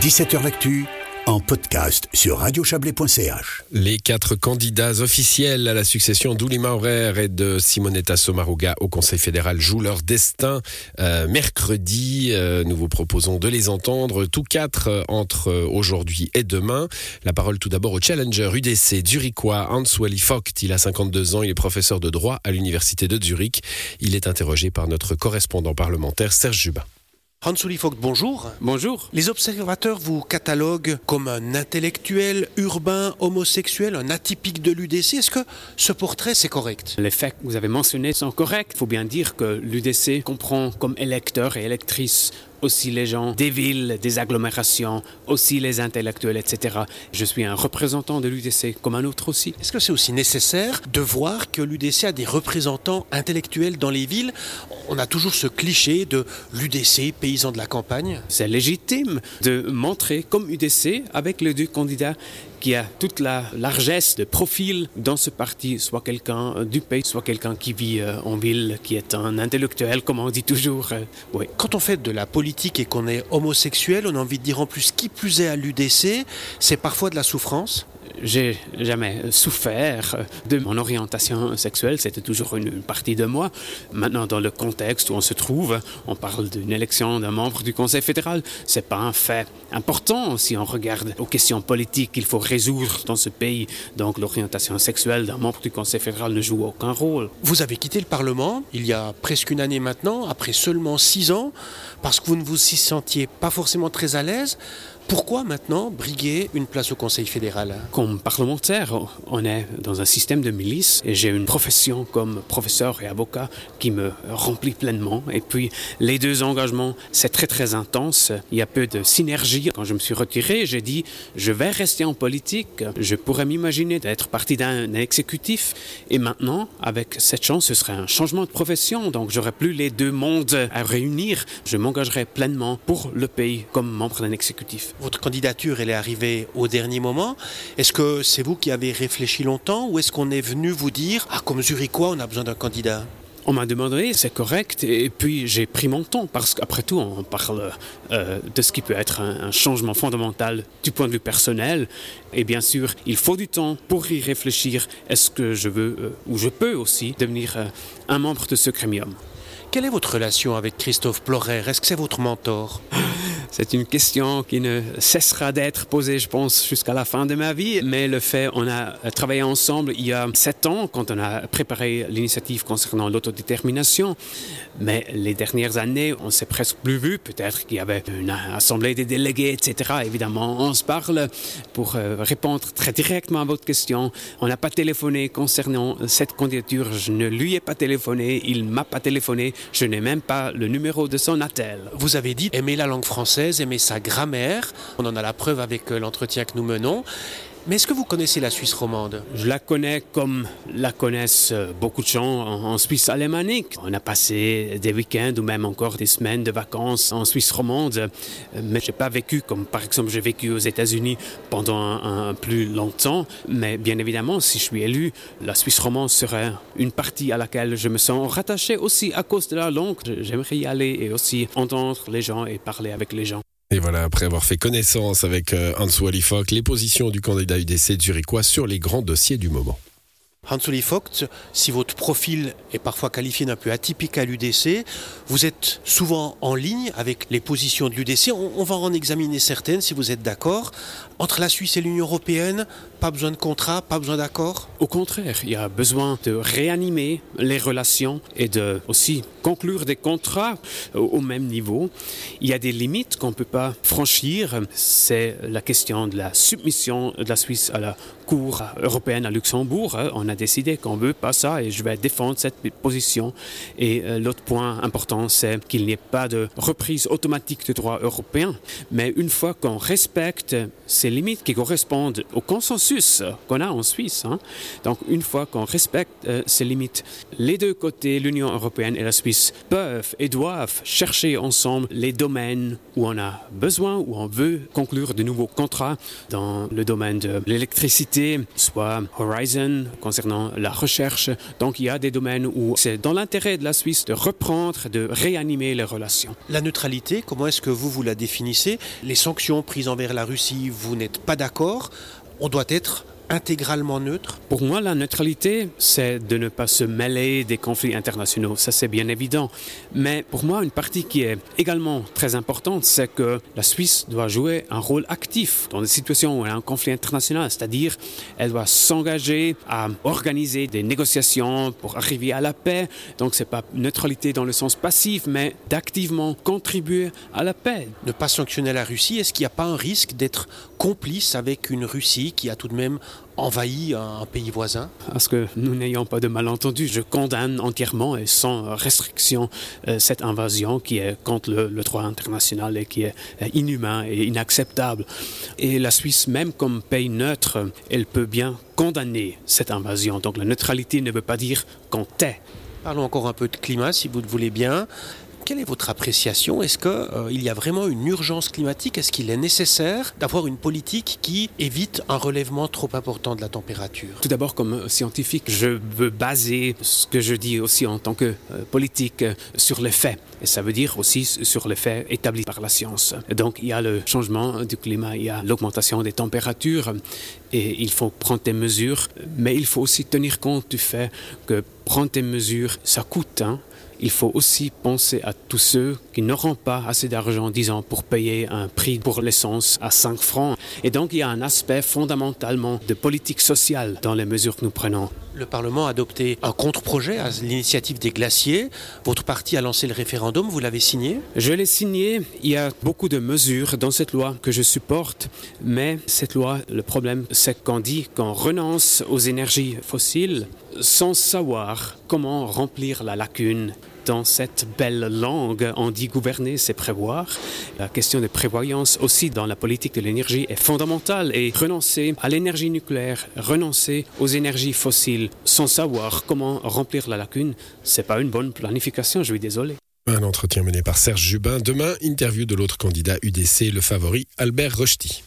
17h L'actu en podcast sur radiochablais.ch. Les quatre candidats officiels à la succession d'Ouli Maurer et de Simonetta Sommaruga au Conseil fédéral jouent leur destin euh, mercredi. Euh, nous vous proposons de les entendre tous quatre euh, entre aujourd'hui et demain. La parole tout d'abord au challenger UDC zurichois Hans-Wally Vogt. Il a 52 ans, il est professeur de droit à l'université de Zurich. Il est interrogé par notre correspondant parlementaire Serge Jubin. Hans-Uli Vogt, bonjour. Bonjour. Les observateurs vous cataloguent comme un intellectuel urbain homosexuel, un atypique de l'UDC. Est-ce que ce portrait, c'est correct? Les faits que vous avez mentionnés sont corrects. Il faut bien dire que l'UDC comprend comme électeurs et électrices aussi les gens des villes, des agglomérations, aussi les intellectuels, etc. Je suis un représentant de l'UDC comme un autre aussi. Est-ce que c'est aussi nécessaire de voir que l'UDC a des représentants intellectuels dans les villes? On a toujours ce cliché de l'UDC, paysan de la campagne. C'est légitime de montrer comme UDC avec les deux candidats qui a toute la largesse de profil dans ce parti, soit quelqu'un du pays, soit quelqu'un qui vit euh, en ville, qui est un intellectuel, comme on dit toujours. Euh, oui. Quand on fait de la politique et qu'on est homosexuel, on a envie de dire en plus qui plus est à l'UDC, c'est parfois de la souffrance j'ai jamais souffert de mon orientation sexuelle, c'était toujours une partie de moi. Maintenant, dans le contexte où on se trouve, on parle d'une élection d'un membre du Conseil fédéral. C'est pas un fait important si on regarde aux questions politiques qu'il faut résoudre dans ce pays. Donc, l'orientation sexuelle d'un membre du Conseil fédéral ne joue aucun rôle. Vous avez quitté le Parlement il y a presque une année maintenant, après seulement six ans, parce que vous ne vous y sentiez pas forcément très à l'aise. Pourquoi maintenant briguer une place au Conseil fédéral? Comme parlementaire, on est dans un système de milice et j'ai une profession comme professeur et avocat qui me remplit pleinement. Et puis les deux engagements, c'est très très intense. Il y a peu de synergie. Quand je me suis retiré, j'ai dit je vais rester en politique. Je pourrais m'imaginer d'être partie d'un exécutif. Et maintenant, avec cette chance, ce serait un changement de profession. Donc j'aurais plus les deux mondes à réunir. Je m'engagerai pleinement pour le pays comme membre d'un exécutif. Votre candidature, elle est arrivée au dernier moment. Est-ce que c'est vous qui avez réfléchi longtemps ou est-ce qu'on est venu vous dire, ah, comme Zurichois, on a besoin d'un candidat? On m'a demandé, c'est correct, et puis j'ai pris mon temps, parce qu'après tout, on parle euh, de ce qui peut être un, changement fondamental du point de vue personnel, et bien sûr, il faut du temps pour y réfléchir. Est-ce que je veux, euh, ou je peux aussi, devenir euh, un membre de ce crémium? Quelle est votre relation avec Christophe Plorer Est-ce que c'est votre mentor? c'est une question qui ne cessera d'être posée, je pense, jusqu'à la fin de ma vie. Mais le fait, on a travaillé ensemble il y a sept ans quand on a préparé l'initiative concernant l'autodétermination. Mais les dernières années, on s'est presque plus vu. Peut-être qu'il y avait une assemblée des délégués, etc. Évidemment, on se parle pour euh, répondre très directement à votre question. On n'a pas téléphoné concernant cette candidature. Je ne lui ai pas téléphoné. Il m'a pas téléphoné. Je n'ai même pas le numéro de son attel. Vous avez dit aimer la langue française aimer sa grammaire. On en a la preuve avec euh, l'entretien que nous menons. Mais est-ce que vous connaissez la Suisse romande? Je la connais comme la connaissent euh, beaucoup de gens en Suisse alémanique. On a passé des week-ends ou même encore des semaines de vacances en Suisse romande, mais je n'ai pas vécu comme par exemple j'ai vécu aux États-Unis pendant un, plus longtemps. Mais bien évidemment, si je suis élu, la Suisse romande serait une partie à laquelle je me sens rattaché aussi à cause de la langue. J'aimerais y aller et aussi entendre les gens et parler avec les gens. Et voilà, après avoir fait connaissance avec euh, Hans Wallifock, les positions du candidat UDC zurichois sur les grands dossiers du moment. Hans-Oli Vogt, si votre profil est parfois qualifié d'un peu atypique à l'UDC, vous êtes souvent en ligne avec les positions de l'UDC. On, va en examiner certaines si vous êtes d'accord. Entre la Suisse et l'Union européenne, pas besoin de contrat, pas besoin d'accord? Au contraire, il y a besoin de réanimer les relations et de aussi conclure des contrats au même niveau. Il y a des limites qu'on ne peut pas franchir. C'est la question de la submission de la Suisse à la Cour européenne à Luxembourg. On a décidé qu'on veut pas ça et je vais défendre cette position. Et euh, l'autre point important, c'est qu'il n'y ait pas de reprise automatique du droit européen, mais une fois qu'on respecte ces limites qui correspondent au consensus qu'on a en Suisse, hein, donc une fois qu'on respecte euh, ces limites, les deux côtés, l'Union européenne et la Suisse, peuvent et doivent chercher ensemble les domaines où on a besoin, où on veut conclure de nouveaux contrats dans le domaine de l'électricité, soit Horizon, concernant concernant la recherche. Donc il y a des domaines où c'est dans l'intérêt de la Suisse de reprendre, de réanimer les relations. La neutralité, comment est-ce que vous vous la définissez? Les sanctions prises envers la Russie, vous n'êtes pas d'accord On doit être intégralement neutre Pour moi, la neutralité, c'est de ne pas se mêler des conflits internationaux. Ça, c'est bien évident. Mais pour moi, une partie qui est également très importante, c'est que la Suisse doit jouer un rôle actif dans des situations où il y a un conflit international. C'est-à-dire, elle doit s'engager à organiser des négociations pour arriver à la paix. Donc, c'est pas neutralité dans le sens passif, mais d'activement contribuer à la paix. Ne pas sanctionner la Russie, est-ce qu'il n'y a pas un risque d'être complice avec une Russie qui a tout de même envahi un pays voisin Parce que nous n'ayons pas de malentendu, je condamne entièrement et sans restriction euh, cette invasion qui est contre le, le, droit international et qui est euh, inhumain et inacceptable. Et la Suisse, même comme pays neutre, elle peut bien condamner cette invasion. Donc la neutralité ne veut pas dire qu'on tait. Parlons encore un peu de climat, si vous le voulez bien. Quelle est votre appréciation? Est-ce qu'il euh, y a vraiment une urgence climatique? Est-ce qu'il est nécessaire d'avoir une politique qui évite un relèvement trop important de la température? Tout d'abord, comme scientifique, je veux baser ce que je dis aussi en tant que euh, politique euh, sur les faits. Et ça veut dire aussi sur les faits établis par la science. Donc il y a le changement du climat, il y a l'augmentation des températures et il faut prendre des mesures. Mais il faut aussi tenir compte du fait que prendre des mesures, ça coûte. Hein il faut aussi penser à tous ceux qui n'auront pas assez d'argent, disons, pour payer un prix pour l'essence à 5 francs. Et donc, il y a un aspect fondamentalement de politique sociale dans les mesures que nous prenons. Le Parlement a adopté un contre-projet à l'initiative des glaciers. Votre parti a lancé le référendum, vous l'avez signé Je l'ai signé. Il y a beaucoup de mesures dans cette loi que je supporte, mais cette loi, le problème, c'est qu'on dit qu'on renonce aux énergies fossiles sans savoir comment remplir la lacune dans cette belle langue, on dit gouverner, c'est prévoir. La question de prévoyance aussi dans la politique de l'énergie est fondamentale et renoncer à l'énergie nucléaire, renoncer aux énergies fossiles sans savoir comment remplir la lacune, c'est pas une bonne planification, je suis désolé. Un entretien mené par Serge Jubin. Demain, interview de l'autre candidat UDC, le favori Albert Rochety.